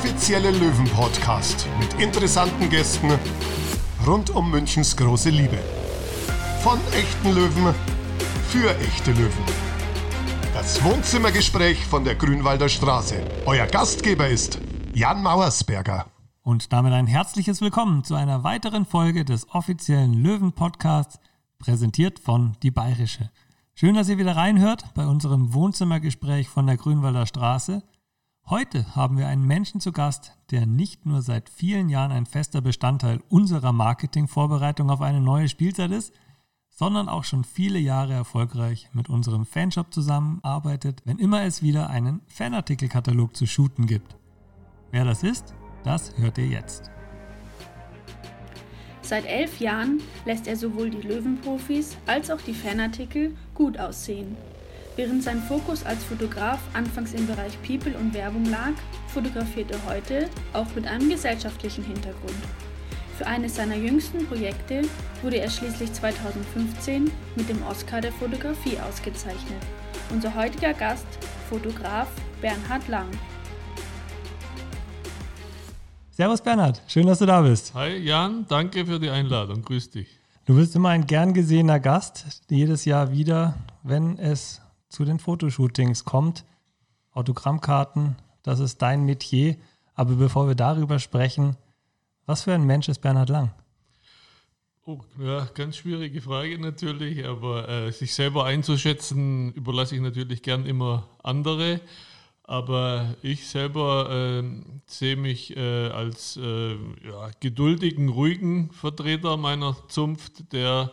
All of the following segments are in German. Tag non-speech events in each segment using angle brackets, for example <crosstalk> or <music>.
offizielle Löwen-Podcast mit interessanten Gästen rund um Münchens große Liebe. Von echten Löwen für echte Löwen. Das Wohnzimmergespräch von der Grünwalder Straße. Euer Gastgeber ist Jan Mauersberger. Und damit ein herzliches Willkommen zu einer weiteren Folge des offiziellen Löwen-Podcasts, präsentiert von Die Bayerische. Schön, dass ihr wieder reinhört bei unserem Wohnzimmergespräch von der Grünwalder Straße. Heute haben wir einen Menschen zu Gast, der nicht nur seit vielen Jahren ein fester Bestandteil unserer Marketingvorbereitung auf eine neue Spielzeit ist, sondern auch schon viele Jahre erfolgreich mit unserem Fanshop zusammenarbeitet, wenn immer es wieder einen Fanartikelkatalog zu shooten gibt. Wer das ist, das hört ihr jetzt. Seit elf Jahren lässt er sowohl die Löwenprofis als auch die Fanartikel gut aussehen. Während sein Fokus als Fotograf anfangs im Bereich People und Werbung lag, fotografiert er heute auch mit einem gesellschaftlichen Hintergrund. Für eines seiner jüngsten Projekte wurde er schließlich 2015 mit dem Oscar der Fotografie ausgezeichnet. Unser heutiger Gast, Fotograf Bernhard Lang. Servus Bernhard, schön, dass du da bist. Hi Jan, danke für die Einladung, grüß dich. Du bist immer ein gern gesehener Gast, jedes Jahr wieder, wenn es zu den Fotoshootings kommt. Autogrammkarten, das ist dein Metier. Aber bevor wir darüber sprechen, was für ein Mensch ist Bernhard Lang? Oh, ja, ganz schwierige Frage natürlich, aber äh, sich selber einzuschätzen, überlasse ich natürlich gern immer andere. Aber ich selber äh, sehe mich äh, als äh, ja, geduldigen, ruhigen Vertreter meiner Zunft, der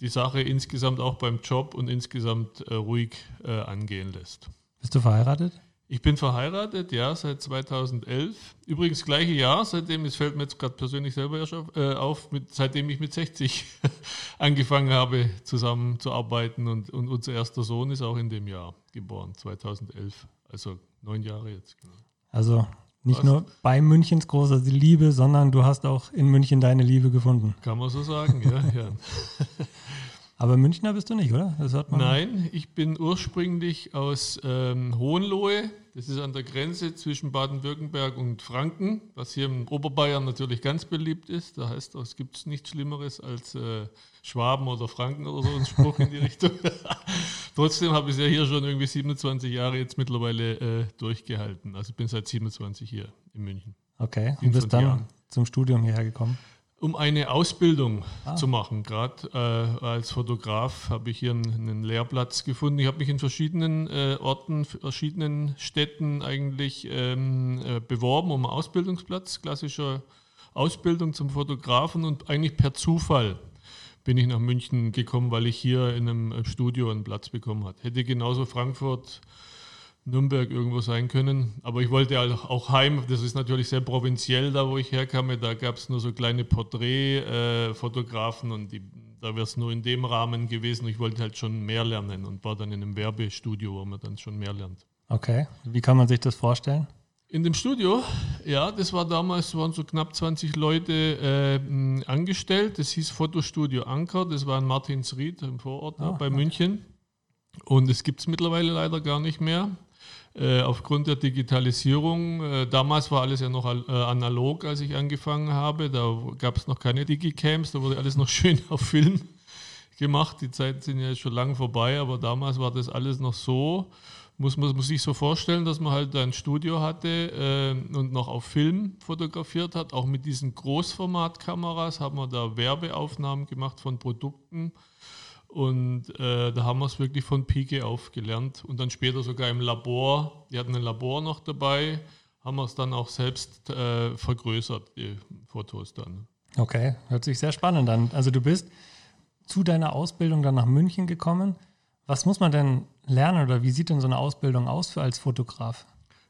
die Sache insgesamt auch beim Job und insgesamt äh, ruhig äh, angehen lässt. Bist du verheiratet? Ich bin verheiratet, ja, seit 2011. Übrigens gleiche Jahr, seitdem, es fällt mir jetzt gerade persönlich selber erst auf, äh, auf mit, seitdem ich mit 60 <laughs> angefangen habe, zusammenzuarbeiten. Und, und unser erster Sohn ist auch in dem Jahr geboren, 2011. Also neun Jahre jetzt. Genau. Also nicht Was? nur bei Münchens großer Liebe, sondern du hast auch in München deine Liebe gefunden. Kann man so sagen, ja. ja. <laughs> Aber Münchner bist du nicht, oder? Nein, ich bin ursprünglich aus ähm, Hohenlohe. Das ist an der Grenze zwischen Baden-Württemberg und Franken, was hier in Oberbayern natürlich ganz beliebt ist. Da heißt es gibt es nichts Schlimmeres als äh, Schwaben oder Franken oder so ein Spruch in die <laughs> Richtung. <laughs> Trotzdem habe ich es ja hier schon irgendwie 27 Jahre jetzt mittlerweile äh, durchgehalten. Also ich bin seit 27 hier in München. Okay, und bist dann Jahren. zum Studium hierher gekommen? Um eine Ausbildung ah. zu machen. Gerade äh, als Fotograf habe ich hier einen, einen, Lehrplatz gefunden. Ich habe mich in verschiedenen äh, Orten, verschiedenen Städten eigentlich ähm, äh, beworben um einen Ausbildungsplatz, klassischer Ausbildung zum Fotografen und eigentlich per Zufall bin ich nach München gekommen, weil ich hier in einem Studio einen Platz bekommen habe. Hätte genauso Frankfurt Nürnberg irgendwo sein können. Aber ich wollte auch heim, das ist natürlich sehr provinziell da, wo ich herkam. Da gab es nur so kleine Porträtfotografen und die, da wäre es nur in dem Rahmen gewesen. Ich wollte halt schon mehr lernen und war dann in einem Werbestudio, wo man dann schon mehr lernt. Okay, wie kann man sich das vorstellen? In dem Studio, ja, das war damals, waren so knapp 20 Leute äh, angestellt. Das hieß Fotostudio Anker, das war in Martinsried im Vorort oh, bei okay. München. Und es gibt es mittlerweile leider gar nicht mehr. Äh, aufgrund der Digitalisierung. Äh, damals war alles ja noch äh, analog, als ich angefangen habe. Da gab es noch keine Digicams, da wurde alles noch <laughs> schön auf Film gemacht. Die Zeiten sind ja schon lange vorbei, aber damals war das alles noch so. Muss man muss sich so vorstellen, dass man halt ein Studio hatte und noch auf Film fotografiert hat. Auch mit diesen Großformatkameras haben wir da Werbeaufnahmen gemacht von Produkten und äh, da haben wir es wirklich von Pike auf gelernt. Und dann später sogar im Labor, die hatten ein Labor noch dabei, haben wir es dann auch selbst äh, vergrößert, die Fotos dann. Okay, hört sich sehr spannend an. Also du bist zu deiner Ausbildung dann nach München gekommen. Was muss man denn lernen oder wie sieht denn so eine Ausbildung aus für als Fotograf?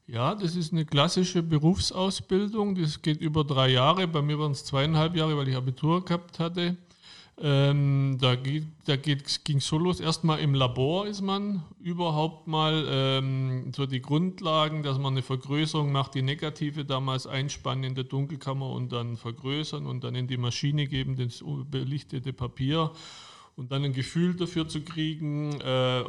Ja, das ist eine klassische Berufsausbildung. Das geht über drei Jahre. Bei mir waren es zweieinhalb Jahre, weil ich Abitur gehabt hatte. Ähm, da da ging so los. Erstmal im Labor ist man überhaupt mal ähm, so die Grundlagen, dass man eine Vergrößerung macht, die Negative damals einspannen in der Dunkelkammer und dann vergrößern und dann in die Maschine geben, das belichtete Papier und dann ein Gefühl dafür zu kriegen. Äh,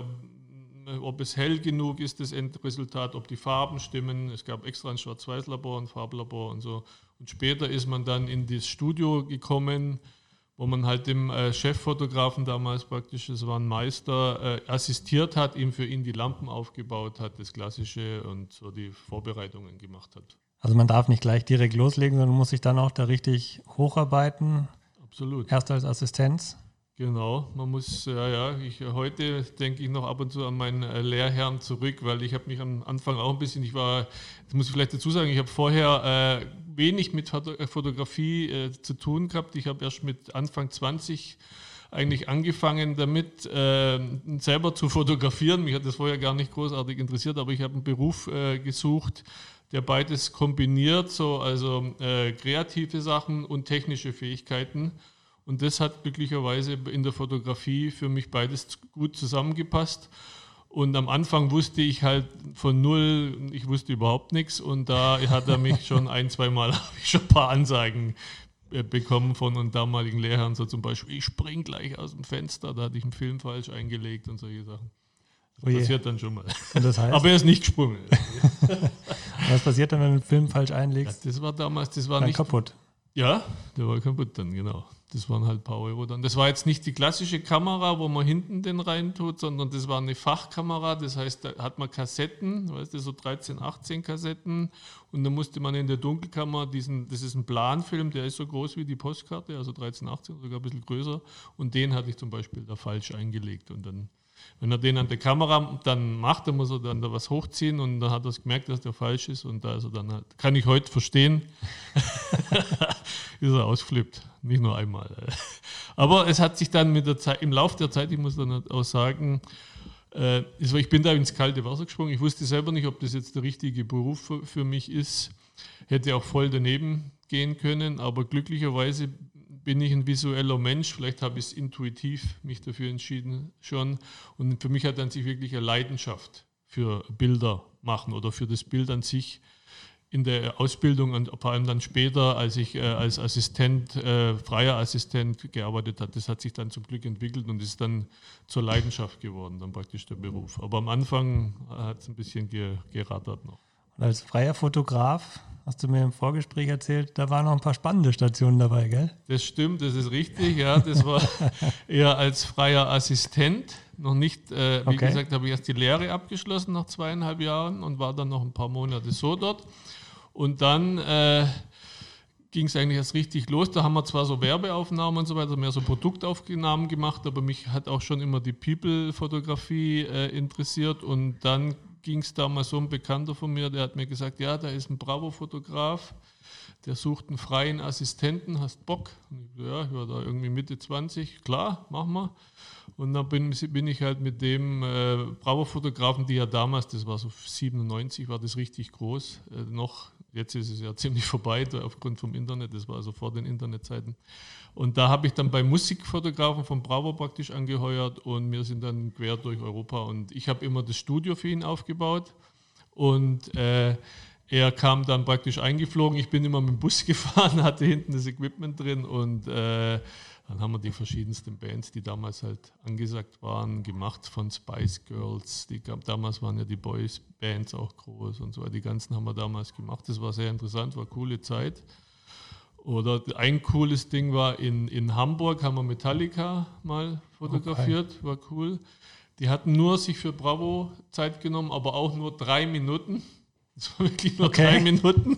ob es hell genug ist, das Endresultat, ob die Farben stimmen. Es gab extra ein Schwarz-Weiß-Labor, ein Farblabor und so. Und später ist man dann in das Studio gekommen, wo man halt dem äh, Cheffotografen damals praktisch, das war ein Meister, äh, assistiert hat, ihm für ihn die Lampen aufgebaut hat, das Klassische und so die Vorbereitungen gemacht hat. Also man darf nicht gleich direkt loslegen, sondern muss sich dann auch da richtig hocharbeiten. Absolut. Erst als Assistenz. Genau, man muss, ja, ja, ich, heute denke ich noch ab und zu an meinen äh, Lehrherrn zurück, weil ich habe mich am Anfang auch ein bisschen, ich war, das muss ich vielleicht dazu sagen, ich habe vorher äh, wenig mit äh, Fotografie äh, zu tun gehabt. Ich habe erst mit Anfang 20 eigentlich angefangen damit, äh, selber zu fotografieren. Mich hat das vorher gar nicht großartig interessiert, aber ich habe einen Beruf äh, gesucht, der beides kombiniert, so also kreative Sachen und technische Fähigkeiten. Und das hat glücklicherweise in der Fotografie für mich beides gut zusammengepasst. Und am Anfang wusste ich halt von null, ich wusste überhaupt nichts. Und da hat er mich schon ein, zwei Mal, <laughs> habe ich schon ein paar Anzeigen äh, bekommen von einem damaligen Lehrern, so zum Beispiel, ich spring gleich aus dem Fenster, da hatte ich einen Film falsch eingelegt und solche Sachen. Das oh passiert dann schon mal. Das heißt? Aber er ist nicht gesprungen. <laughs> Was passiert dann, wenn du einen Film falsch einlegst? Ja, das war damals, das war dann nicht. kaputt. Ja, der war kaputt dann, genau. Das waren halt ein paar Euro dann. Das war jetzt nicht die klassische Kamera, wo man hinten den reintut, sondern das war eine Fachkamera. Das heißt, da hat man Kassetten, weißt du, so 13, 18 Kassetten. Und dann musste man in der Dunkelkammer diesen, das ist ein Planfilm, der ist so groß wie die Postkarte, also 13, 18, sogar ein bisschen größer. Und den hatte ich zum Beispiel da falsch eingelegt. Und dann wenn er den an der Kamera dann macht, dann muss er dann da was hochziehen und dann hat er gemerkt, dass der falsch ist und da ist er dann halt, kann ich heute verstehen, <laughs> ist er ausflippt. Nicht nur einmal. <laughs> Aber es hat sich dann mit der Zeit, im Laufe der Zeit, ich muss dann auch sagen, äh, ich bin da ins kalte Wasser gesprungen. Ich wusste selber nicht, ob das jetzt der richtige Beruf für mich ist. Hätte auch voll daneben gehen können, aber glücklicherweise bin ich ein visueller Mensch, vielleicht habe ich es intuitiv mich dafür entschieden schon. Und für mich hat dann sich wirklich eine Leidenschaft für Bilder machen oder für das Bild an sich in der Ausbildung und vor allem dann später, als ich äh, als Assistent, äh, freier Assistent gearbeitet habe, das hat sich dann zum Glück entwickelt und ist dann zur Leidenschaft geworden, dann praktisch der Beruf. Aber am Anfang hat es ein bisschen ge gerattert noch. Und als freier Fotograf hast du mir im Vorgespräch erzählt, da waren noch ein paar spannende Stationen dabei, gell? Das stimmt, das ist richtig, ja. Das war <laughs> eher als freier Assistent. Noch nicht, äh, wie okay. gesagt, habe ich erst die Lehre abgeschlossen nach zweieinhalb Jahren und war dann noch ein paar Monate so dort. Und dann äh, ging es eigentlich erst richtig los. Da haben wir zwar so Werbeaufnahmen und so weiter, mehr so Produktaufnahmen gemacht, aber mich hat auch schon immer die People-Fotografie äh, interessiert und dann ging es damals so ein Bekannter von mir, der hat mir gesagt, ja, da ist ein Bravo-Fotograf, der sucht einen freien Assistenten, hast Bock? Ich, ja, ich war da irgendwie Mitte 20, klar, machen wir. Und dann bin, bin ich halt mit dem äh, Bravo-Fotografen, die ja damals, das war so 97, war das richtig groß, äh, noch, jetzt ist es ja <laughs> ziemlich vorbei aufgrund vom Internet, das war also vor den Internetzeiten. Und da habe ich dann bei Musikfotografen von Bravo praktisch angeheuert und wir sind dann quer durch Europa und ich habe immer das Studio für ihn aufgebaut und äh, er kam dann praktisch eingeflogen. Ich bin immer mit dem Bus <laughs> gefahren, hatte hinten das Equipment drin und äh, dann haben wir die verschiedensten Bands, die damals halt angesagt waren, gemacht von Spice Girls. Die, damals waren ja die Boys Bands auch groß und so. Die ganzen haben wir damals gemacht. Das war sehr interessant, war eine coole Zeit. Oder ein cooles Ding war in, in Hamburg, haben wir Metallica mal fotografiert, okay. war cool. Die hatten nur sich für Bravo Zeit genommen, aber auch nur drei Minuten. Das war wirklich nur okay. drei Minuten.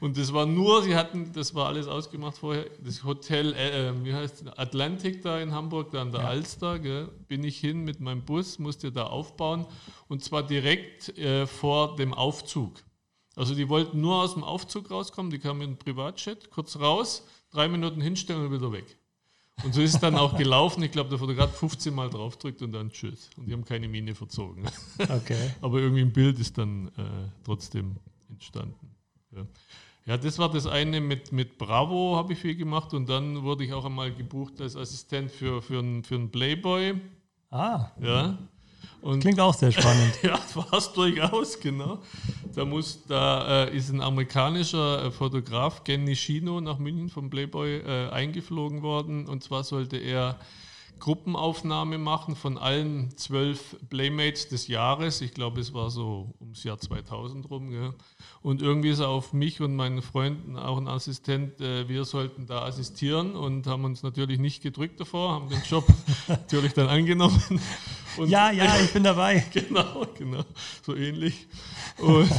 Und das war nur, sie hatten, das war alles ausgemacht vorher, das Hotel, äh, äh wie heißt es, Atlantic da in Hamburg, da an der ja. Alster, gell, bin ich hin mit meinem Bus, musste da aufbauen und zwar direkt äh, vor dem Aufzug. Also die wollten nur aus dem Aufzug rauskommen, die kamen in einen Privatchat, kurz raus, drei Minuten hinstellen und wieder weg. Und so ist es dann auch gelaufen. Ich glaube, der Fotograf 15 Mal draufdrückt und dann tschüss. Und die haben keine Mine verzogen. Okay. <laughs> Aber irgendwie ein Bild ist dann äh, trotzdem entstanden. Ja. ja. das war das eine mit, mit Bravo, habe ich viel gemacht. Und dann wurde ich auch einmal gebucht als Assistent für, für, einen, für einen Playboy. Ah. Ja. Und Klingt auch sehr spannend. <laughs> ja, war es durchaus, genau. Da, muss, da äh, ist ein amerikanischer äh, Fotograf, Ken Nishino, nach München vom Playboy äh, eingeflogen worden. Und zwar sollte er Gruppenaufnahme machen von allen zwölf Playmates des Jahres. Ich glaube, es war so ums Jahr 2000 rum. Gell? Und irgendwie ist er auf mich und meinen Freunden, auch ein Assistent, äh, wir sollten da assistieren und haben uns natürlich nicht gedrückt davor, haben den Job <laughs> natürlich dann angenommen. Und ja, ja, ich bin dabei. <laughs> genau, genau, so ähnlich. Und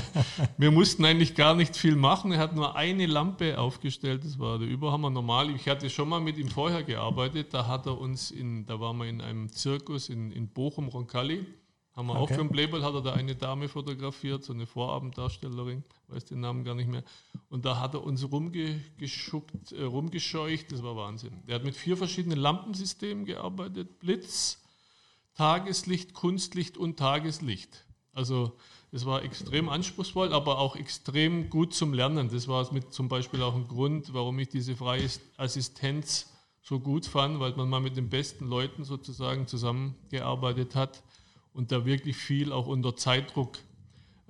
wir mussten eigentlich gar nicht viel machen. Er hat nur eine Lampe aufgestellt, das war der Überhammer. Normal, ich hatte schon mal mit ihm vorher gearbeitet, da hat er uns in, da waren wir in einem Zirkus in, in Bochum, Roncalli. Haben wir okay. auch für ein Playboy, hat er da eine Dame fotografiert, so eine Vorabenddarstellerin, weiß den Namen gar nicht mehr. Und da hat er uns rumgeschuckt, äh, rumgescheucht, das war Wahnsinn. Er hat mit vier verschiedenen Lampensystemen gearbeitet: Blitz, Tageslicht, Kunstlicht und Tageslicht. Also es war extrem anspruchsvoll, aber auch extrem gut zum Lernen. Das war mit zum Beispiel auch ein Grund, warum ich diese freie Assistenz so gut fand, weil man mal mit den besten Leuten sozusagen zusammengearbeitet hat und da wirklich viel auch unter Zeitdruck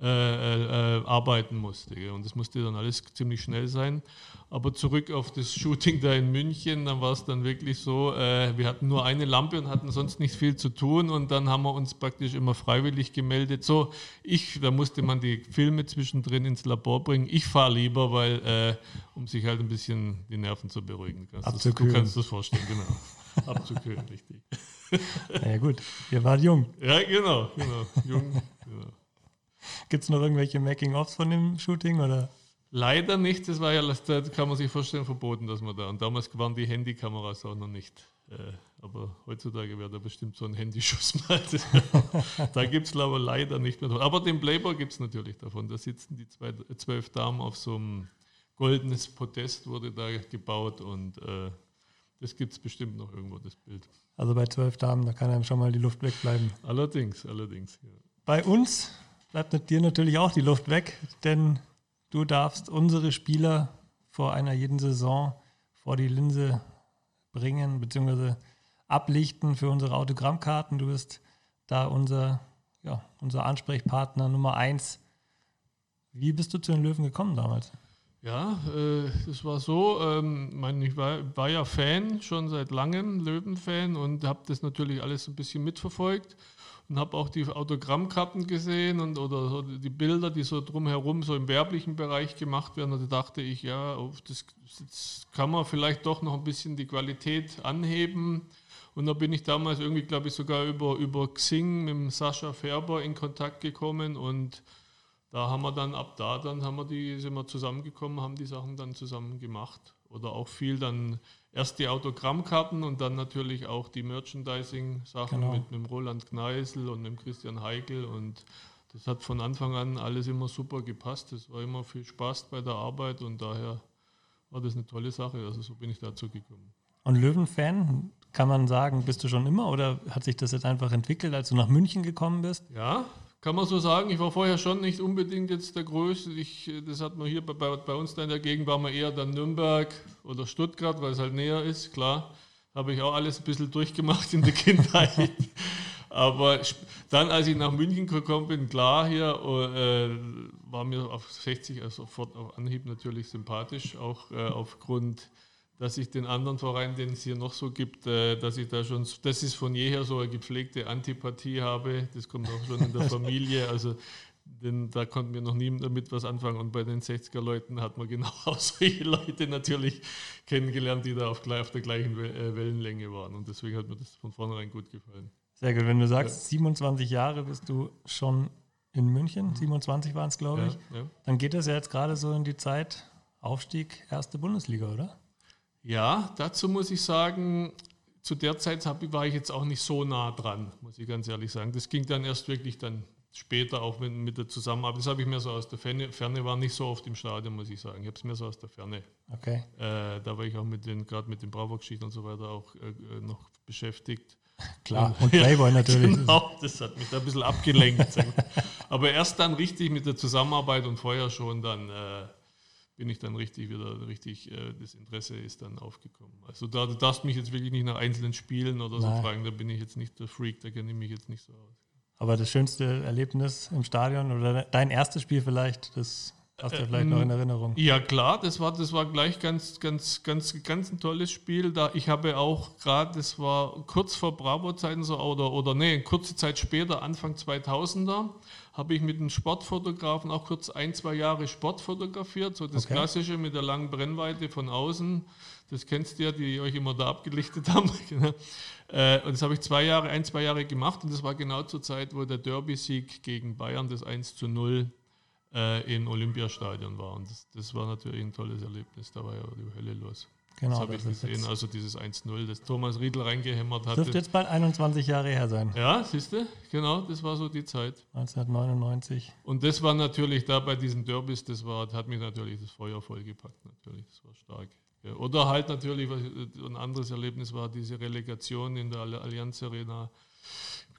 äh, äh, äh, arbeiten musste. Und das musste dann alles ziemlich schnell sein. Aber zurück auf das Shooting da in München, dann war es dann wirklich so, äh, wir hatten nur eine Lampe und hatten sonst nicht viel zu tun und dann haben wir uns praktisch immer freiwillig gemeldet. So, ich, da musste man die Filme zwischendrin ins Labor bringen. Ich fahre lieber, weil, äh, um sich halt ein bisschen die Nerven zu beruhigen. Kannst du, du kannst das vorstellen, genau. <laughs> Abzukühlen, richtig. Na ja, gut, ihr wart jung. Ja, genau, genau. Jung, genau. Gibt es noch irgendwelche Making-ofs von dem Shooting? Oder? Leider nicht, das war ja, das kann man sich vorstellen, verboten, dass man da. Und damals waren die Handykameras auch noch nicht. Äh, aber heutzutage wäre da bestimmt so ein Handyschuss <laughs> mal. da gibt es aber leider nicht mehr. Aber den Playboy gibt es natürlich davon. Da sitzen die zwei, zwölf Damen auf so einem goldenes Podest, wurde da gebaut und äh, das gibt es bestimmt noch irgendwo, das Bild. Also bei zwölf Damen, da kann einem schon mal die Luft wegbleiben. Allerdings, allerdings. Ja. Bei uns bleibt dir natürlich auch die Luft weg, denn du darfst unsere Spieler vor einer jeden Saison vor die Linse bringen bzw. ablichten für unsere Autogrammkarten. Du bist da unser, ja, unser Ansprechpartner Nummer eins. Wie bist du zu den Löwen gekommen damals? Ja, äh, es war so, ähm, mein, ich war, war, ja Fan, schon seit langem Löwen-Fan und habe das natürlich alles ein bisschen mitverfolgt und habe auch die Autogrammkarten gesehen und oder so die Bilder, die so drumherum so im werblichen Bereich gemacht werden. Und da dachte ich, ja, das, das kann man vielleicht doch noch ein bisschen die Qualität anheben. Und da bin ich damals irgendwie, glaube ich, sogar über, über Xing mit Sascha Färber in Kontakt gekommen und da haben wir dann ab da, dann haben wir die, sind wir zusammengekommen, haben die Sachen dann zusammen gemacht. Oder auch viel dann erst die Autogrammkarten und dann natürlich auch die Merchandising-Sachen genau. mit, mit dem Roland Kneisel und dem Christian Heikel. Und das hat von Anfang an alles immer super gepasst. Es war immer viel Spaß bei der Arbeit und daher war das eine tolle Sache. Also so bin ich dazu gekommen. Und Löwen-Fan, kann man sagen, bist du schon immer oder hat sich das jetzt einfach entwickelt, als du nach München gekommen bist? Ja, kann man so sagen. Ich war vorher schon nicht unbedingt jetzt der Größte. Ich, das hat man hier bei, bei uns da in der Gegend, war man eher dann Nürnberg oder Stuttgart, weil es halt näher ist, klar. Habe ich auch alles ein bisschen durchgemacht in der <laughs> Kindheit. Aber dann, als ich nach München gekommen bin, klar hier, äh, war mir auf 60 also sofort auf Anhieb natürlich sympathisch, auch äh, aufgrund dass ich den anderen Vereinen, den es hier noch so gibt, äh, dass ich da schon, das ist von jeher so eine gepflegte Antipathie habe. Das kommt auch schon in der <laughs> Familie. Also denn da konnten wir noch nie damit was anfangen. Und bei den 60er Leuten hat man genau <laughs> solche Leute natürlich kennengelernt, die da auf, auf der gleichen äh, Wellenlänge waren. Und deswegen hat mir das von vornherein gut gefallen. Sehr gut. Wenn du sagst, ja. 27 Jahre bist du schon in München, 27 waren es, glaube ich, ja, ja. dann geht es ja jetzt gerade so in die Zeit Aufstieg, erste Bundesliga, oder? Ja, dazu muss ich sagen, zu der Zeit war ich jetzt auch nicht so nah dran, muss ich ganz ehrlich sagen. Das ging dann erst wirklich dann später auch mit, mit der Zusammenarbeit. Das habe ich mir so aus der Ferne, Ferne war nicht so oft im Stadion, muss ich sagen. Ich habe es mir so aus der Ferne. Okay. Äh, da war ich auch mit den, gerade mit den Bravo-Geschichten und so weiter auch äh, noch beschäftigt. <laughs> Klar, und Playboy <laughs> natürlich. genau, das hat mich da ein bisschen abgelenkt. Aber erst dann richtig mit der Zusammenarbeit und vorher schon dann äh, bin ich dann richtig wieder richtig, äh, das Interesse ist dann aufgekommen. Also da, du darfst mich jetzt wirklich nicht nach einzelnen Spielen oder Nein. so fragen, da bin ich jetzt nicht der Freak, da kenne ich mich jetzt nicht so aus. Aber das schönste Erlebnis im Stadion oder dein erstes Spiel vielleicht, das Hast du vielleicht noch in Erinnerung? Ja, klar, das war, das war gleich ganz, ganz, ganz, ganz ein tolles Spiel. Da ich habe auch gerade, das war kurz vor Bravo-Zeiten so, oder, oder nee, kurze Zeit später, Anfang 2000er, habe ich mit einem Sportfotografen auch kurz ein, zwei Jahre Sport fotografiert. So das okay. Klassische mit der langen Brennweite von außen. Das kennst du ja, die euch immer da abgelichtet <laughs> haben. Genau. Äh, und das habe ich zwei Jahre, ein, zwei Jahre gemacht. Und das war genau zur Zeit, wo der Derby-Sieg gegen Bayern, das 1 zu 0 äh, im Olympiastadion war. Und das, das, war natürlich ein tolles Erlebnis. Da war ja die Hölle los. Genau, das habe ich gesehen. Also dieses 1-0, das Thomas Riedl reingehämmert hat. Dürfte jetzt bald 21 Jahre her sein. Ja, siehst du? Genau, das war so die Zeit. 1999. Und das war natürlich da bei diesen Derbys, das war, hat mich natürlich das Feuer vollgepackt. Natürlich, das war stark. Ja, oder halt natürlich, was ein anderes Erlebnis war, diese Relegation in der Allianz Arena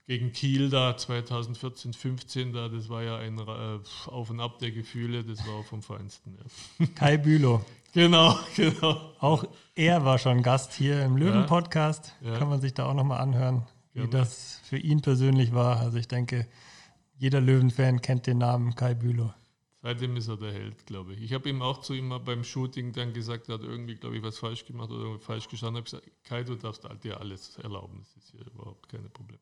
gegen Kiel da 2014, 15 da, das war ja ein äh, Auf und Ab der Gefühle, das war vom Feinsten. Ja. <laughs> Kai Bülow. Genau, <laughs> genau. Auch er war schon Gast hier im Löwen-Podcast. Ja, ja. Kann man sich da auch nochmal anhören, wie das für ihn persönlich war. Also ich denke, jeder Löwen-Fan kennt den Namen Kai Bülow. Seitdem ist er der Held, glaube ich. Ich habe ihm auch zu ihm beim Shooting dann gesagt, er hat irgendwie, glaube ich, was falsch gemacht oder falsch gestanden. Ich habe gesagt, Kai, du darfst dir alles erlauben. Das ist hier überhaupt keine Problem.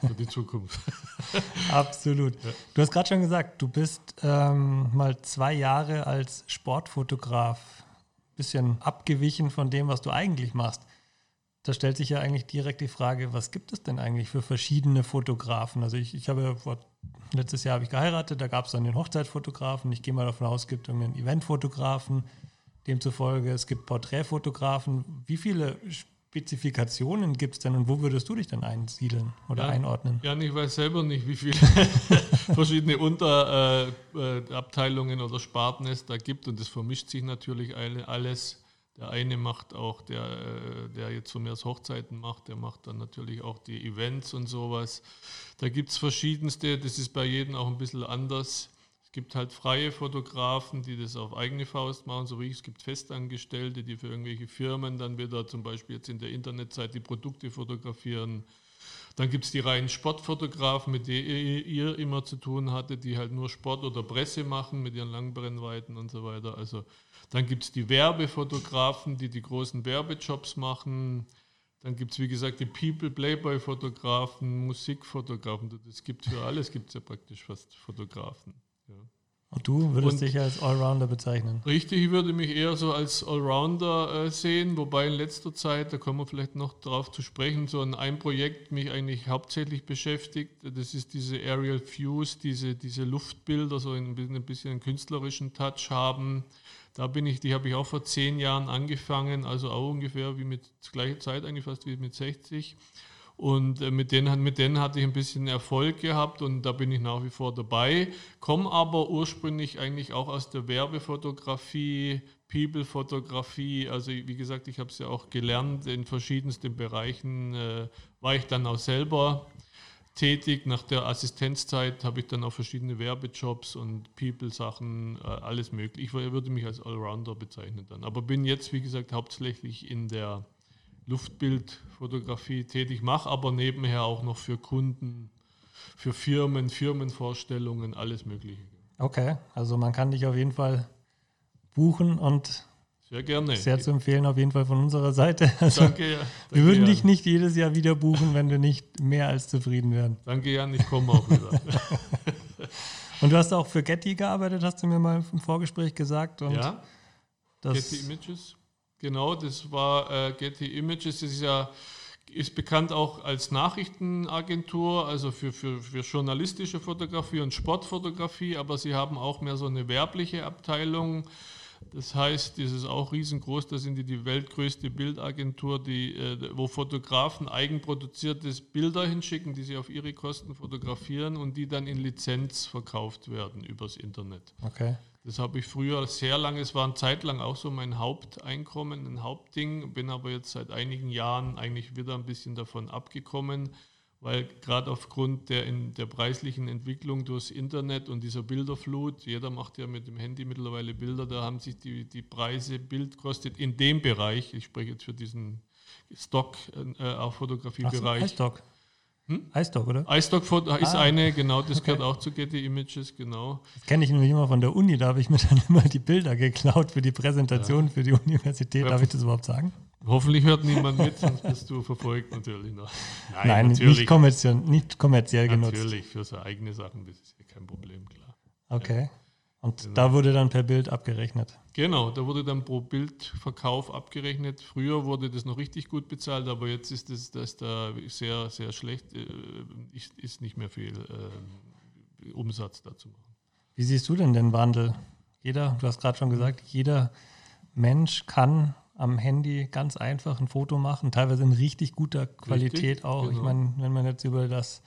Für die Zukunft. <laughs> Absolut. Ja. Du hast gerade schon gesagt, du bist ähm, mal zwei Jahre als Sportfotograf ein bisschen abgewichen von dem, was du eigentlich machst. Da stellt sich ja eigentlich direkt die Frage, was gibt es denn eigentlich für verschiedene Fotografen? Also ich, ich habe vor, letztes Jahr habe ich geheiratet, da gab es dann den Hochzeitfotografen. Ich gehe mal davon aus, es gibt einen Eventfotografen. Demzufolge, es gibt Porträtfotografen. Wie viele Spezifikationen gibt es denn und wo würdest du dich denn einsiedeln oder ja, einordnen? Ja, ich weiß selber nicht, wie viele <laughs> verschiedene Unterabteilungen äh, äh, oder Sparten es da gibt und das vermischt sich natürlich alles. Der eine macht auch, der, äh, der jetzt von mir aus Hochzeiten macht, der macht dann natürlich auch die Events und sowas. Da gibt es verschiedenste, das ist bei jedem auch ein bisschen anders. Es gibt halt freie Fotografen, die das auf eigene Faust machen, so wie ich. Es gibt Festangestellte, die für irgendwelche Firmen dann wieder zum Beispiel jetzt in der Internetzeit die Produkte fotografieren. Dann gibt es die reinen Sportfotografen, mit denen ihr immer zu tun hattet, die halt nur Sport oder Presse machen mit ihren Langbrennweiten und so weiter. Also dann gibt es die Werbefotografen, die die großen Werbejobs machen. Dann gibt es, wie gesagt, die People, Playboy-Fotografen, Musikfotografen. Das gibt für alles, gibt es ja praktisch fast Fotografen. Und du würdest und dich als Allrounder bezeichnen? Richtig, ich würde mich eher so als Allrounder äh, sehen, wobei in letzter Zeit, da kommen wir vielleicht noch darauf zu sprechen, so an ein Projekt mich eigentlich hauptsächlich beschäftigt. Das ist diese Aerial Views, diese, diese Luftbilder, so ein bisschen, ein bisschen einen künstlerischen Touch haben. Da bin ich, die habe ich auch vor zehn Jahren angefangen, also auch ungefähr wie mit gleicher Zeit, eigentlich fast wie mit 60. Und äh, mit denen, mit denen hatte ich ein bisschen Erfolg gehabt und da bin ich nach wie vor dabei. Komme aber ursprünglich eigentlich auch aus der Werbefotografie, People-Fotografie. Also wie gesagt, ich habe es ja auch gelernt in verschiedensten Bereichen. Äh, war ich dann auch selber tätig. Nach der Assistenzzeit habe ich dann auch verschiedene Werbejobs und People-Sachen, äh, alles möglich. Ich würde mich als Allrounder bezeichnen dann. Aber bin jetzt, wie gesagt, hauptsächlich in der Luftbildfotografie tätig, mache aber nebenher auch noch für Kunden, für Firmen, Firmenvorstellungen, alles Mögliche. Okay, also man kann dich auf jeden Fall buchen und sehr gerne. Sehr zu empfehlen auf jeden Fall von unserer Seite. <laughs> Also danke, ja. Danke, wir würden Jan. dich nicht jedes Jahr wieder buchen, wenn wir nicht mehr als zufrieden wären. Danke, Jan, ich komme auch wieder. <laughs> und du hast auch für Getty gearbeitet, hast du mir mal im Vorgespräch gesagt. Und ja, Getty Images. Genau, das war äh, Getty Images, das ist ja ist bekannt auch als Nachrichtenagentur, also für, für, für journalistische Fotografie und Sportfotografie, aber sie haben auch mehr so eine werbliche Abteilung. Das heißt, das ist auch riesengroß, da sind die die weltgrößte Bildagentur, die, äh, wo Fotografen eigenproduziertes Bilder hinschicken, die sie auf ihre Kosten fotografieren und die dann in Lizenz verkauft werden übers Internet. Okay. Das habe ich früher sehr lange, es war eine Zeit lang auch so mein Haupteinkommen, ein Hauptding, bin aber jetzt seit einigen Jahren eigentlich wieder ein bisschen davon abgekommen, weil gerade aufgrund der, in der preislichen Entwicklung durchs Internet und dieser Bilderflut, jeder macht ja mit dem Handy mittlerweile Bilder, da haben sich die, die Preise, Bild kostet in dem Bereich, ich spreche jetzt für diesen Stock, äh, auch Fotografiebereich. So, Stock. Hm? iStock, oder? iStock ist ah. eine, genau, das gehört auch zu Getty Images, genau. Das kenne ich nämlich immer von der Uni, da habe ich mir <laughs> dann immer die Bilder geklaut für die Präsentation ja. für die Universität. Darf ich das überhaupt sagen? Hoffentlich hört niemand mit, sonst bist du verfolgt natürlich noch. Nein, Nein natürlich. Nicht, kommerziell, nicht kommerziell genutzt. Natürlich, für so eigene Sachen, das ist ja kein Problem, klar. Okay. Und genau. da wurde dann per Bild abgerechnet. Genau, da wurde dann pro Bildverkauf abgerechnet. Früher wurde das noch richtig gut bezahlt, aber jetzt ist das, das da sehr, sehr schlecht. Äh, ist, ist nicht mehr viel äh, Umsatz dazu machen. Wie siehst du denn den Wandel? Jeder, du hast gerade schon gesagt, jeder Mensch kann am Handy ganz einfach ein Foto machen, teilweise in richtig guter Qualität richtig, auch. Genau. Ich meine, wenn man jetzt über das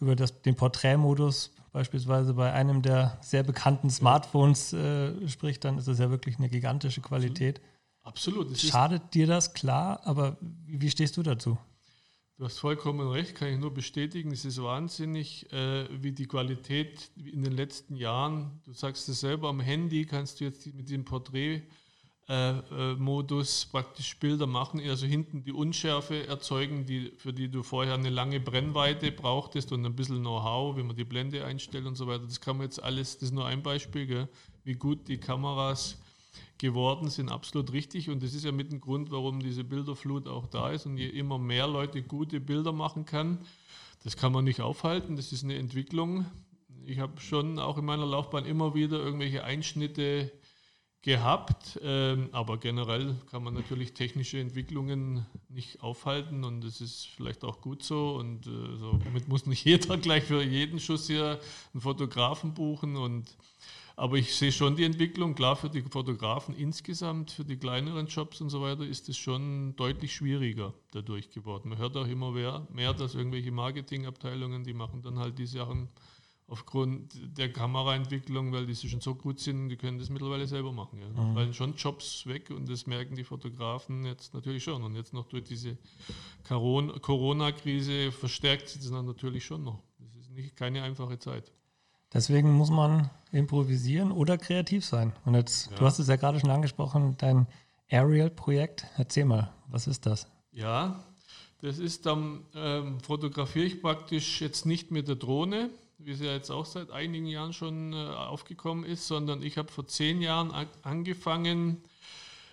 über das, den Porträtmodus beispielsweise bei einem der sehr bekannten Smartphones äh, spricht, dann ist das ja wirklich eine gigantische Qualität. Absolut. Es Schadet dir das, klar, aber wie, wie, stehst du dazu? Du hast vollkommen recht, kann ich nur bestätigen. Es ist wahnsinnig, äh, wie die Qualität in den letzten Jahren, du sagst es selber, am Handy kannst du jetzt mit dem Porträt äh, äh, Modus praktisch Bilder machen, also hinten die Unschärfe erzeugen, die, für die du vorher eine lange Brennweite brauchtest und ein bisschen Know-how, wie man die Blende einstellt und so weiter. Das kann man jetzt alles, das ist nur ein Beispiel, gell? wie gut die Kameras geworden sind, absolut richtig. Und das ist ja mit dem Grund, warum diese Bilderflut auch da ist und je immer mehr Leute gute Bilder machen kann. Das kann man nicht aufhalten, das ist eine Entwicklung. Ich habe schon auch in meiner Laufbahn immer wieder irgendwelche Einschnitte gehabt, ähm, aber generell kann man natürlich technische Entwicklungen nicht aufhalten und es ist vielleicht auch gut so und äh, so, damit muss nicht <laughs> jeder gleich für jeden Schuss hier einen Fotografen buchen und aber ich sehe schon die Entwicklung, klar für die Fotografen insgesamt, für die kleineren Jobs und so weiter ist es schon deutlich schwieriger dadurch geworden. Man hört auch immer mehr, mehr dass irgendwelche Marketingabteilungen, die machen dann halt die Sachen aufgrund der Kameraentwicklung, weil die schon so gut sind, die können das mittlerweile selber machen. Ja. Mhm. Fallen schon Jobs weg und das merken die Fotografen jetzt natürlich schon. Und jetzt noch durch diese Corona-Krise verstärkt sich das dann natürlich schon noch. Das ist nicht keine einfache Zeit. Deswegen muss man improvisieren oder kreativ sein. Und jetzt, ja. du hast es ja gerade schon angesprochen, dein Aerial-Projekt. Erzähl mal, was ist das? Ja, das ist dann, ähm, fotografiere ich praktisch jetzt nicht mit der Drohne, wie es ja jetzt auch seit einigen Jahren schon äh, aufgekommen ist, sondern ich habe vor zehn Jahren angefangen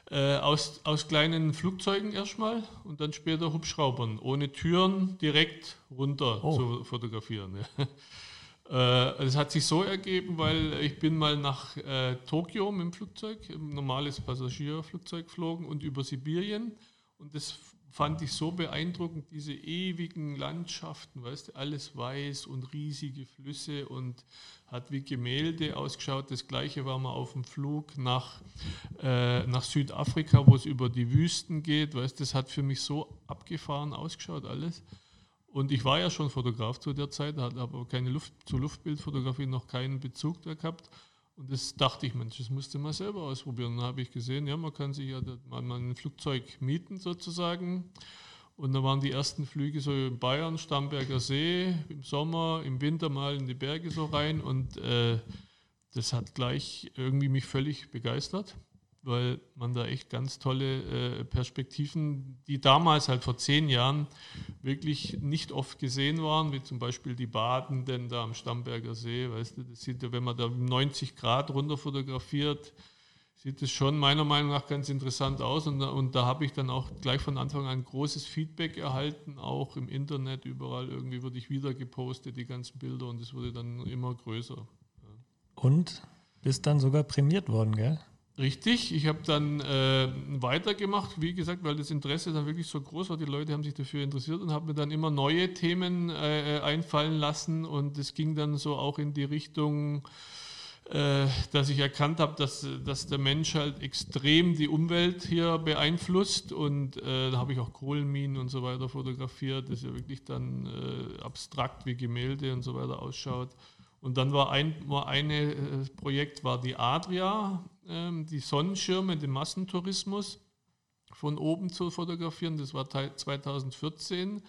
äh, aus, aus kleinen Flugzeugen erstmal und dann später Hubschraubern, ohne Türen direkt runter oh. zu fotografieren. Ja. <laughs> Äh, es hat sich so ergeben, weil ich bin mal nach äh, Tokio mit dem Flugzeug, ein normales Passagierflugzeug geflogen und über Sibirien und das fand ich so beeindruckend, diese ewigen Landschaften, weißt du, alles weiß und riesige Flüsse und hat wie Gemälde ausgeschaut. Das gleiche war mal auf dem Flug nach, äh, nach Südafrika, wo es über die Wüsten geht, weißt das hat für mich so abgefahren ausgeschaut alles. Und ich war ja schon Fotograf zu der Zeit, hatte aber keine Luft, zur Luftbildfotografie noch keinen Bezug da gehabt. Und das dachte ich, Mensch, das musste man selber ausprobieren. dann habe ich gesehen, ja, man kann sich ja mal ein Flugzeug mieten sozusagen. Und dann waren die ersten Flüge so in Bayern, Starnberger See, im Sommer, im Winter mal in die Berge so rein. Und äh, das hat gleich irgendwie mich völlig begeistert weil man da echt ganz tolle äh, Perspektiven, die damals halt vor zehn Jahren wirklich nicht oft gesehen waren, wie zum Beispiel die Badenden da am Stamberger See, weißt du, das sieht ja, wenn man da 90 Grad runter fotografiert, sieht es schon meiner Meinung nach ganz interessant aus und, und da habe ich dann auch gleich von Anfang an großes Feedback erhalten, auch im Internet, überall irgendwie wurde ich wieder gepostet, die ganzen Bilder und es wurde dann immer größer. Und bist dann sogar prämiert worden, gell? Richtig, ich habe dann äh, weitergemacht, wie gesagt, weil das Interesse dann wirklich so groß war, die Leute haben sich dafür interessiert und habe mir dann immer neue Themen äh, einfallen lassen. Und es ging dann so auch in die Richtung, äh, dass ich erkannt habe, dass, dass der Mensch halt extrem die Umwelt hier beeinflusst. Und äh, da habe ich auch Kohlenminen und so weiter fotografiert, das ja wirklich dann äh, abstrakt wie Gemälde und so weiter ausschaut. Und dann war ein war eine äh, Projekt war die Adria, die Sonnenschirme, den Massentourismus von oben zu fotografieren. Das war 2014.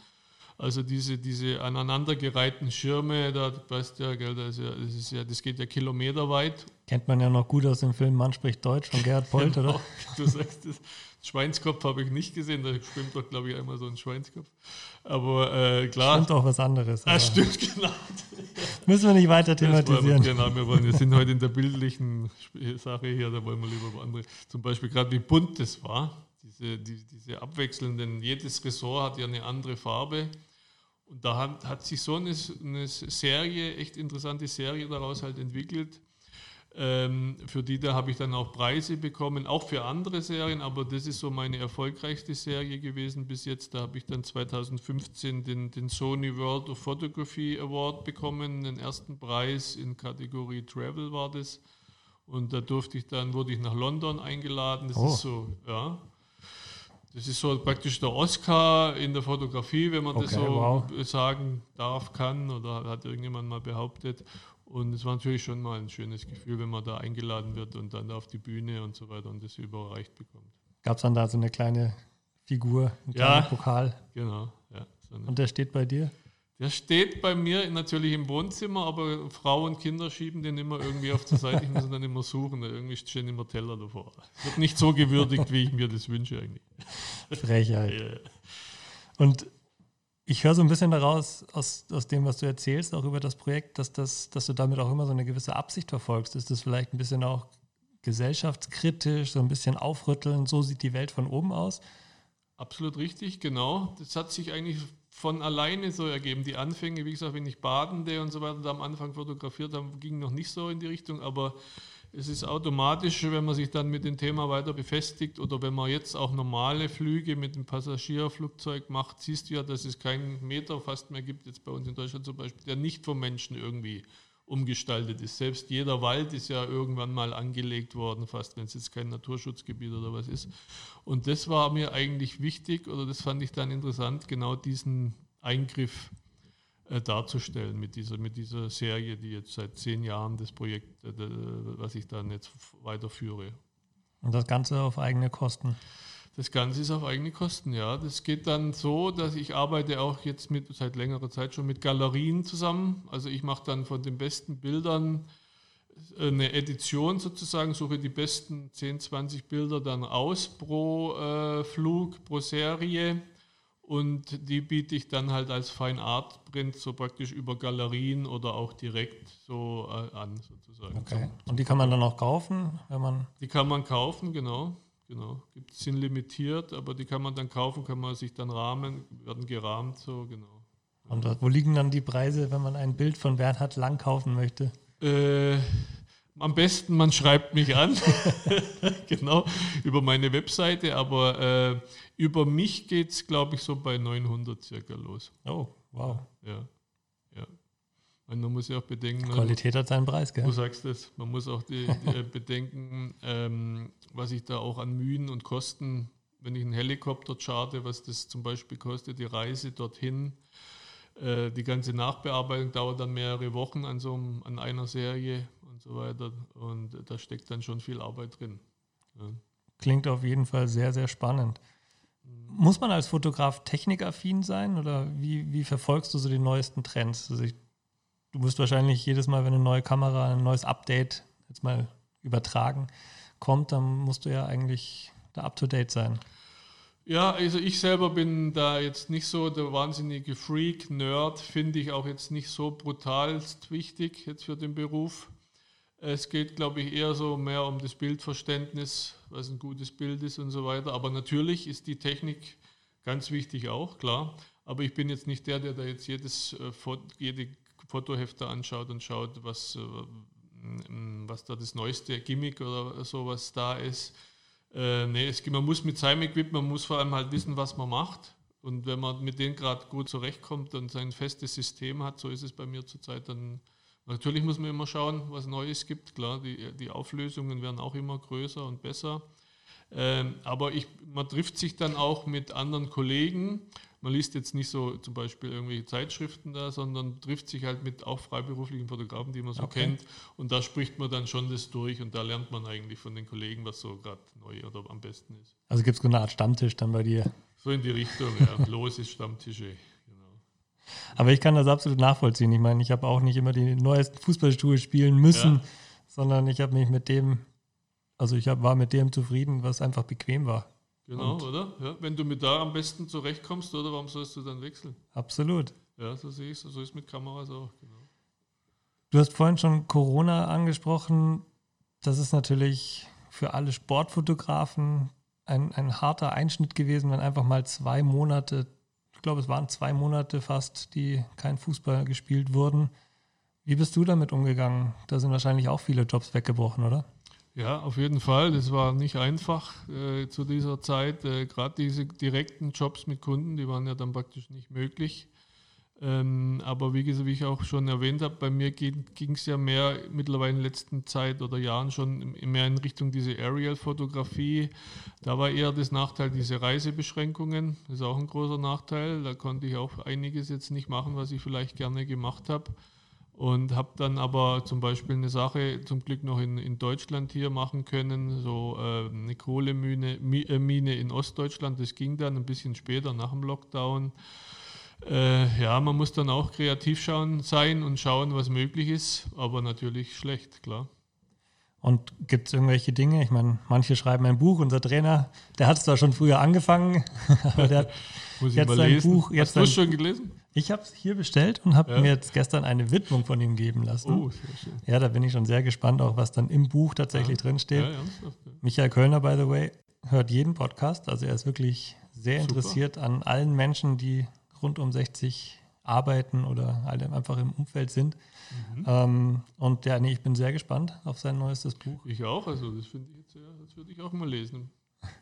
Also diese, diese aneinandergereihten Schirme, da weißt ja, gell, das, ja, das, ist ja, das geht ja kilometerweit. Kennt man ja noch gut aus dem Film Mann spricht Deutsch von Gerhard Polt, <laughs> genau. oder? Du sagst es. Schweinskopf habe ich nicht gesehen, da schwimmt doch, glaube ich, einmal so ein Schweinskopf. Aber äh, klar. Stimmt auch was anderes. Ah, stimmt, <laughs> genau. Müssen wir nicht weiter thematisieren. War, genau, wir, wollen, wir sind heute in der bildlichen Sache hier, da wollen wir lieber über andere. Zum Beispiel gerade wie bunt das war, diese, die, diese abwechselnden, jedes Ressort hat ja eine andere Farbe. Und da hat, hat sich so eine, eine Serie, echt interessante Serie daraus halt entwickelt ähm, für die da habe ich dann auch Preise bekommen, auch für andere Serien, aber das ist so meine erfolgreichste Serie gewesen bis jetzt. Da habe ich dann 2015 den, den Sony World of Photography Award bekommen, den ersten Preis in Kategorie Travel war das. Und da durfte ich dann, wurde ich nach London eingeladen. Das oh. ist so, ja. Das ist so praktisch der Oscar in der Fotografie, wenn man okay, das so wow. sagen darf, kann oder hat irgendjemand mal behauptet. Und es war natürlich schon mal ein schönes Gefühl, wenn man da eingeladen wird und dann auf die Bühne und so weiter und das überreicht bekommt. Gab es dann da so eine kleine Figur, einen ja, kleinen Pokal? Genau, ja. So und der steht bei dir? Der steht bei mir natürlich im Wohnzimmer, aber Frau und Kinder schieben den immer irgendwie auf zur Seite. Ich muss ihn dann immer suchen. Irgendwie stehen immer Teller davor. Wird nicht so gewürdigt, wie ich mir das wünsche eigentlich. Frechheit. Ja. Und ich höre so ein bisschen daraus, aus, aus dem, was du erzählst, auch über das Projekt, dass, das, dass du damit auch immer so eine gewisse Absicht verfolgst. Ist das vielleicht ein bisschen auch gesellschaftskritisch, so ein bisschen aufrütteln, so sieht die Welt von oben aus? Absolut richtig, genau. Das hat sich eigentlich von alleine so ergeben. Die Anfänge, wie gesagt, wenn ich Badende und so weiter da am Anfang fotografiert habe, ging noch nicht so in die Richtung, aber es ist automatisch, wenn man sich dann mit dem Thema weiter befestigt oder wenn man jetzt auch normale Flüge mit dem Passagierflugzeug macht, siehst du ja, dass es keinen Meter fast mehr gibt, jetzt bei uns in Deutschland zum Beispiel, der nicht vom Menschen irgendwie umgestaltet ist. Selbst jeder Wald ist ja irgendwann mal angelegt worden, fast wenn es jetzt kein Naturschutzgebiet oder was ist. Und das war mir eigentlich wichtig oder das fand ich dann interessant, genau diesen Eingriff darzustellen mit dieser, mit dieser Serie, die jetzt seit zehn Jahren das Projekt, äh, was ich dann jetzt weiterführe. Und das Ganze auf eigene Kosten? Das Ganze ist auf eigene Kosten, ja. Das geht dann so, dass ich arbeite auch jetzt mit, seit längerer Zeit schon mit Galerien zusammen. Also ich mache dann von den besten Bildern äh, eine Edition sozusagen, suche die besten 10, 20 Bilder dann aus pro äh, Flug, pro Serie und die biete ich dann halt als Fine Art Print so praktisch über Galerien oder auch direkt so äh, an sozusagen. Okay. Und die kann man dann auch kaufen, wenn man. Die kann man kaufen, genau. Genau. Gibt, sind limitiert, aber die kann man dann kaufen, kann man sich dann rahmen, werden gerahmt, so genau. Und wo liegen dann die Preise, wenn man ein Bild von Bernhard Lang kaufen möchte? Äh, am besten, man schreibt mich an, <laughs> genau, über meine Webseite, aber äh, über mich geht es, glaube ich, so bei 900 circa los. Oh, wow. Ja, ja. Und man muss ja auch bedenken. Qualität hat seinen Preis, gell? Du sagst das. Man muss auch die, die äh, bedenken, ähm, was ich da auch an Mühen und Kosten, wenn ich einen Helikopter charte, was das zum Beispiel kostet, die Reise dorthin. Äh, die ganze Nachbearbeitung dauert dann mehrere Wochen an, so einem, an einer Serie so weiter. Und da steckt dann schon viel Arbeit drin. Ja. Klingt auf jeden Fall sehr, sehr spannend. Muss man als Fotograf technikaffin sein oder wie, wie verfolgst du so die neuesten Trends? Also ich, du musst wahrscheinlich jedes Mal, wenn eine neue Kamera, ein neues Update jetzt mal übertragen kommt, dann musst du ja eigentlich da up to date sein. Ja, also ich selber bin da jetzt nicht so der wahnsinnige Freak, Nerd, finde ich auch jetzt nicht so brutalst wichtig jetzt für den Beruf. Es geht, glaube ich, eher so mehr um das Bildverständnis, was ein gutes Bild ist und so weiter. Aber natürlich ist die Technik ganz wichtig auch, klar. Aber ich bin jetzt nicht der, der da jetzt jedes äh, jede Fotohefte anschaut und schaut, was, äh, was da das neueste Gimmick oder sowas da ist. Äh, nee, es, man muss mit seinem Equipment, man muss vor allem halt wissen, was man macht. Und wenn man mit denen gerade gut zurechtkommt und sein festes System hat, so ist es bei mir zurzeit, dann Natürlich muss man immer schauen, was Neues gibt. Klar, die, die Auflösungen werden auch immer größer und besser. Ähm, aber ich, man trifft sich dann auch mit anderen Kollegen. Man liest jetzt nicht so zum Beispiel irgendwelche Zeitschriften da, sondern trifft sich halt mit auch freiberuflichen Fotografen, die man so okay. kennt. Und da spricht man dann schon das durch und da lernt man eigentlich von den Kollegen, was so gerade neu oder am besten ist. Also gibt es so eine Art Stammtisch dann bei dir? So in die Richtung, ja. Lose Stammtische. Aber ich kann das absolut nachvollziehen. Ich meine, ich habe auch nicht immer die neuesten Fußballschuhe spielen müssen, ja. sondern ich habe mich mit dem, also ich hab, war mit dem zufrieden, was einfach bequem war. Genau, Und oder? Ja, wenn du mit da am besten zurechtkommst, oder warum sollst du dann wechseln? Absolut. Ja, so sehe ich es. So ist mit Kameras auch. Genau. Du hast vorhin schon Corona angesprochen. Das ist natürlich für alle Sportfotografen ein, ein harter Einschnitt gewesen, wenn einfach mal zwei Monate, ich glaube, es waren zwei Monate fast, die kein Fußball gespielt wurden. Wie bist du damit umgegangen? Da sind wahrscheinlich auch viele Jobs weggebrochen, oder? Ja, auf jeden Fall. Das war nicht einfach äh, zu dieser Zeit. Äh, Gerade diese direkten Jobs mit Kunden, die waren ja dann praktisch nicht möglich. Ähm, aber wie, wie, ich auch schon erwähnt habe, bei mir ging es ja mehr mittlerweile in der letzten Zeit oder Jahren schon mehr in Richtung diese Aerial-Fotografie. Da war eher das Nachteil diese Reisebeschränkungen. Das ist auch ein großer Nachteil. Da konnte ich auch einiges jetzt nicht machen, was ich vielleicht gerne gemacht habe. Und habe dann aber zum Beispiel eine Sache zum Glück noch in, in Deutschland hier machen können, so äh, eine Kohlemine äh, Mine in Ostdeutschland. Das ging dann ein bisschen später nach dem Lockdown. Äh, ja, man muss dann auch kreativ schauen, sein und schauen, was möglich ist, aber natürlich schlecht, klar. Und gibt es irgendwelche Dinge? Ich meine, manche schreiben ein Buch. Unser Trainer, der hat es zwar schon früher angefangen, <laughs> aber der hat <laughs> Muss jetzt ein Buch. Jetzt Hast du es schon gelesen? Ich habe es hier bestellt und habe ja. mir jetzt gestern eine Widmung von ihm geben lassen. Oh, sehr schön. Ja, da bin ich schon sehr gespannt, auch was dann im Buch tatsächlich ja. drinsteht. Ja, Michael Kölner, by the way, hört jeden Podcast. Also er ist wirklich sehr Super. interessiert an allen Menschen, die rund um 60 arbeiten oder alle einfach im Umfeld sind. Mhm. Ähm, und ja, nee, ich bin sehr gespannt auf sein neuestes Buch. Ich auch, also das finde ich jetzt, ja, das würde ich auch mal lesen.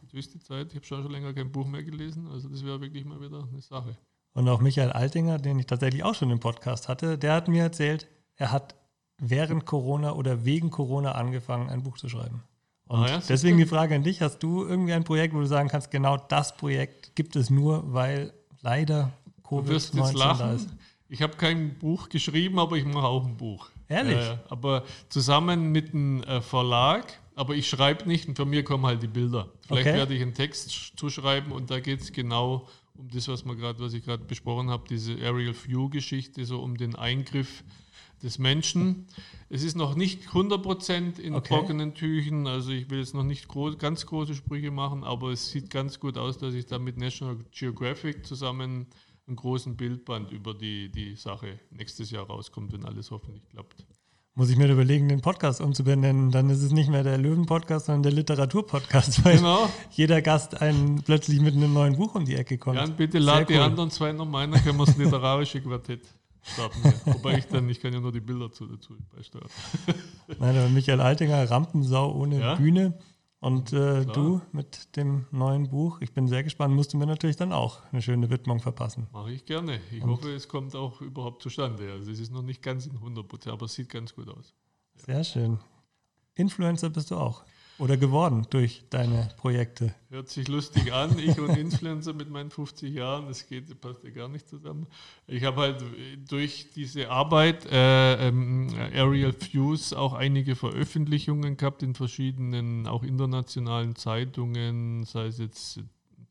Jetzt ist die Zeit, ich habe schon, schon länger kein Buch mehr gelesen, also das wäre wirklich mal wieder eine Sache. Und auch Michael Altinger, den ich tatsächlich auch schon im Podcast hatte, der hat mir erzählt, er hat während Corona oder wegen Corona angefangen, ein Buch zu schreiben. Und ah ja, deswegen die Frage an dich, hast du irgendwie ein Projekt, wo du sagen kannst, genau das Projekt gibt es nur, weil leider du wirst jetzt lachen. Ich habe kein Buch geschrieben, aber ich mache auch ein Buch. Ehrlich? Äh, aber zusammen mit einem äh, Verlag, aber ich schreibe nicht und von mir kommen halt die Bilder. Vielleicht okay. werde ich einen Text zuschreiben und da geht es genau um das, was, wir grad, was ich gerade besprochen habe, diese Aerial View-Geschichte, so um den Eingriff des Menschen. Es ist noch nicht 100% in okay. trockenen Tüchen, also ich will jetzt noch nicht groß, ganz große Sprüche machen, aber es sieht ganz gut aus, dass ich da mit National Geographic zusammen einen großen Bildband über die, die Sache nächstes Jahr rauskommt, wenn alles hoffentlich klappt. Muss ich mir überlegen, den Podcast umzubenennen. Dann ist es nicht mehr der Löwen-Podcast, sondern der Literatur-Podcast, weil genau. jeder Gast einen plötzlich mit einem neuen Buch um die Ecke kommt. Jan, bitte lad die anderen zwei noch mal ein, dann können wir das literarische Quartett starten. Ja. <laughs> Wobei ich dann, ich kann ja nur die Bilder dazu beisteuern. Nein, aber Michael Altinger, Rampensau ohne ja? Bühne. Und äh, du mit dem neuen Buch, ich bin sehr gespannt, musst du mir natürlich dann auch eine schöne Widmung verpassen. Mache ich gerne. Ich Und hoffe, es kommt auch überhaupt zustande. Also es ist noch nicht ganz in 100 Prozent, aber es sieht ganz gut aus. Sehr schön. Influencer bist du auch. Oder geworden durch deine Projekte. Hört sich lustig an. Ich und Influencer mit meinen 50 Jahren, das geht, passt ja gar nicht zusammen. Ich habe halt durch diese Arbeit äh, ähm, Aerial Views auch einige Veröffentlichungen gehabt in verschiedenen, auch internationalen Zeitungen, sei es jetzt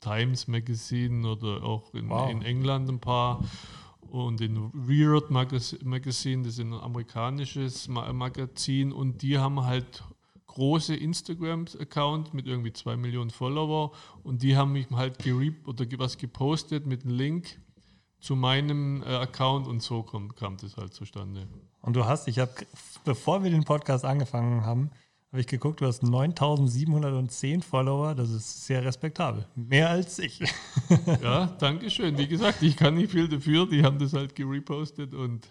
Times Magazine oder auch in, wow. in England ein paar und in Weird Magazine, das ist ein amerikanisches Magazin und die haben halt große Instagram-Account mit irgendwie zwei Millionen Follower und die haben mich halt geriebt oder was gepostet mit einem Link zu meinem äh, Account und so kam, kam das halt zustande. Und du hast, ich habe, bevor wir den Podcast angefangen haben, habe ich geguckt, du hast 9710 Follower, das ist sehr respektabel. Mehr als ich. <laughs> ja, danke schön. Wie gesagt, ich kann nicht viel dafür, die haben das halt gerepostet und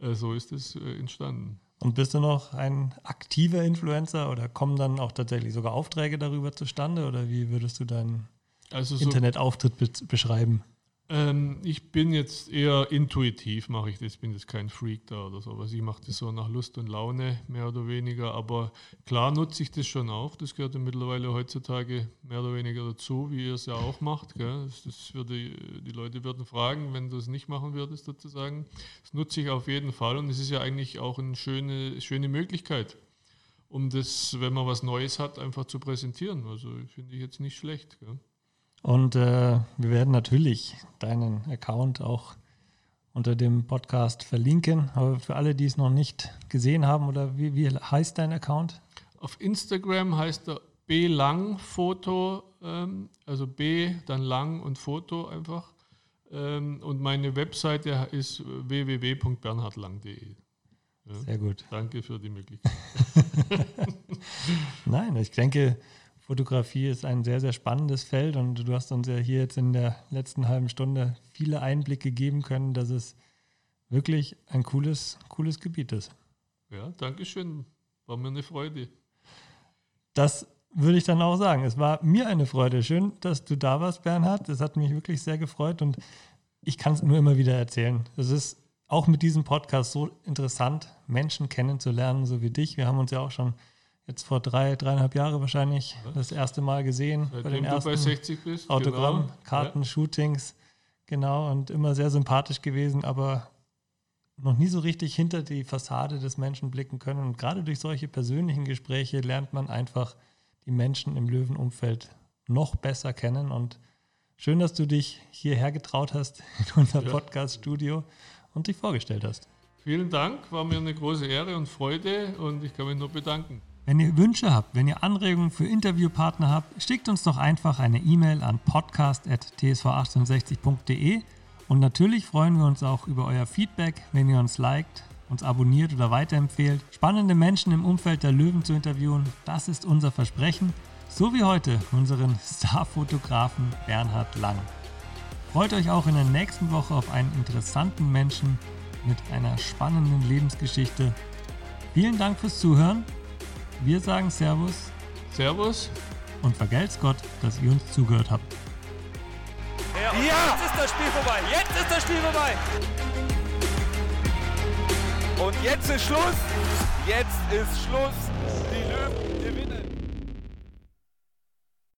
äh, so ist es äh, entstanden. Und bist du noch ein aktiver Influencer oder kommen dann auch tatsächlich sogar Aufträge darüber zustande oder wie würdest du deinen also so, Internetauftritt be beschreiben? Ähm, ich bin jetzt eher intuitiv, mache ich das. bin jetzt kein Freak da oder so. Also ich mache das so nach Lust und Laune, mehr oder weniger. Aber klar nutze ich das schon auch. Das gehört ja mittlerweile heutzutage mehr oder weniger dazu, wie ihr es ja auch macht. Gell? Das, das würde, die Leute würden fragen, wenn du es nicht machen würdest, sozusagen. Das nutze ich auf jeden Fall. Und es ist ja eigentlich auch eine schöne, schöne Möglichkeit, um das, wenn man was Neues hat, einfach zu präsentieren. Also finde ich jetzt nicht schlecht. Gell? Und äh, wir werden natürlich deinen Account auch unter dem Podcast verlinken. Aber für alle, die es noch nicht gesehen haben, oder wie, wie heißt dein Account? Auf Instagram heißt er B-Lang-Foto, ähm, also B, dann Lang und Foto einfach. Ähm, und meine Webseite ist www.bernhardlang.de. Ja, Sehr gut. Danke für die Möglichkeit. <laughs> Nein, ich denke, Fotografie ist ein sehr, sehr spannendes Feld und du hast uns ja hier jetzt in der letzten halben Stunde viele Einblicke geben können, dass es wirklich ein cooles, cooles Gebiet ist. Ja, danke schön. War mir eine Freude. Das würde ich dann auch sagen. Es war mir eine Freude. Schön, dass du da warst, Bernhard. Es hat mich wirklich sehr gefreut und ich kann es nur immer wieder erzählen. Es ist auch mit diesem Podcast so interessant, Menschen kennenzulernen, so wie dich. Wir haben uns ja auch schon jetzt vor drei, dreieinhalb Jahren wahrscheinlich das erste Mal gesehen. Seitdem bei den ersten bei 60 bist. Autogramm, genau. Karten, ja. Shootings. Genau, und immer sehr sympathisch gewesen, aber noch nie so richtig hinter die Fassade des Menschen blicken können. Und gerade durch solche persönlichen Gespräche lernt man einfach die Menschen im Löwenumfeld noch besser kennen. Und schön, dass du dich hierher getraut hast in unser ja. Podcast-Studio und dich vorgestellt hast. Vielen Dank, war mir eine große Ehre und Freude und ich kann mich nur bedanken. Wenn ihr Wünsche habt, wenn ihr Anregungen für Interviewpartner habt, schickt uns doch einfach eine E-Mail an podcast.tsv68.de und natürlich freuen wir uns auch über euer Feedback, wenn ihr uns liked, uns abonniert oder weiterempfehlt. Spannende Menschen im Umfeld der Löwen zu interviewen, das ist unser Versprechen. So wie heute unseren Starfotografen Bernhard Lang. Freut euch auch in der nächsten Woche auf einen interessanten Menschen mit einer spannenden Lebensgeschichte. Vielen Dank fürs Zuhören. Wir sagen Servus. Servus. Und vergelt's Gott, dass ihr uns zugehört habt. Ja, ja, jetzt ist das Spiel vorbei. Jetzt ist das Spiel vorbei. Und jetzt ist Schluss. Jetzt ist Schluss. Die Löwen gewinnen.